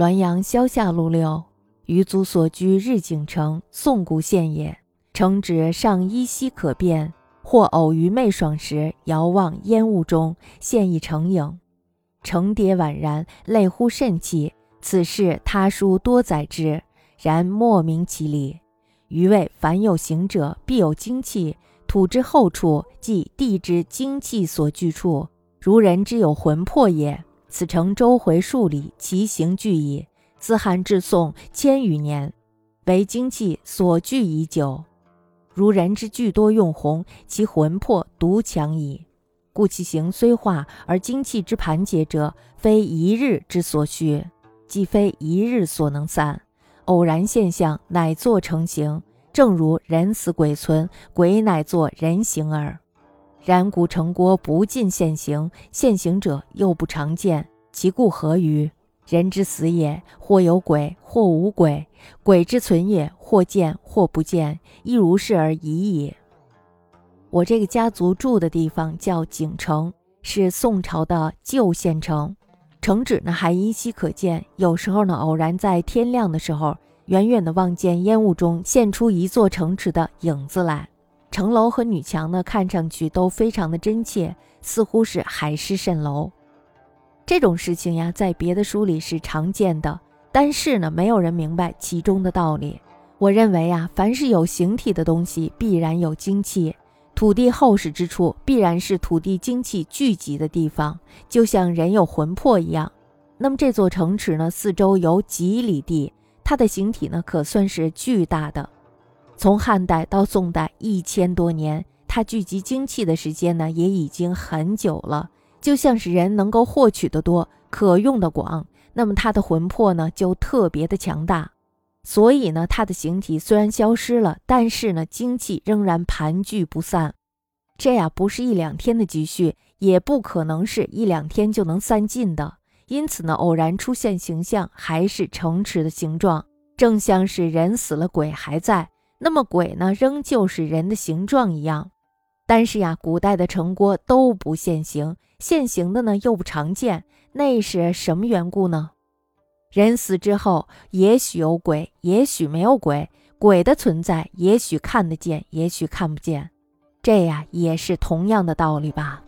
滦阳萧下路六，余族所居日景城，宋谷县也。城址上依稀可辨，或偶于昧爽时，遥望烟雾中，现一成影。成蝶宛然，类乎甚气。此事他书多载之，然莫名其理。余谓凡有行者，必有精气。土之后处，即地之精气所聚处，如人之有魂魄也。此城周回数里，其形俱矣。自汉至宋千余年，为精气所聚已久。如人之聚多用红，其魂魄独强矣。故其形虽化，而精气之盘结者，非一日之所需，既非一日所能散。偶然现象，乃作成形。正如人死鬼存，鬼乃作人形耳。然古城郭不尽现行，现行者又不常见，其故何于？人之死也，或有鬼，或无鬼；鬼之存也，或见，或不见，亦如是而已矣。我这个家族住的地方叫景城，是宋朝的旧县城，城址呢还依稀可见。有时候呢，偶然在天亮的时候，远远的望见烟雾中现出一座城池的影子来。城楼和女墙呢，看上去都非常的真切，似乎是海市蜃楼。这种事情呀，在别的书里是常见的，但是呢，没有人明白其中的道理。我认为啊，凡是有形体的东西，必然有精气。土地厚实之处，必然是土地精气聚集的地方，就像人有魂魄一样。那么这座城池呢，四周有几里地，它的形体呢，可算是巨大的。从汉代到宋代一千多年，它聚集精气的时间呢，也已经很久了。就像是人能够获取的多，可用的广，那么它的魂魄呢，就特别的强大。所以呢，它的形体虽然消失了，但是呢，精气仍然盘踞不散。这呀，不是一两天的积蓄，也不可能是一两天就能散尽的。因此呢，偶然出现形象，还是城池的形状，正像是人死了，鬼还在。那么鬼呢，仍旧是人的形状一样，但是呀，古代的城郭都不现形，现形的呢又不常见，那是什么缘故呢？人死之后，也许有鬼，也许没有鬼，鬼的存在，也许看得见，也许看不见，这呀也是同样的道理吧。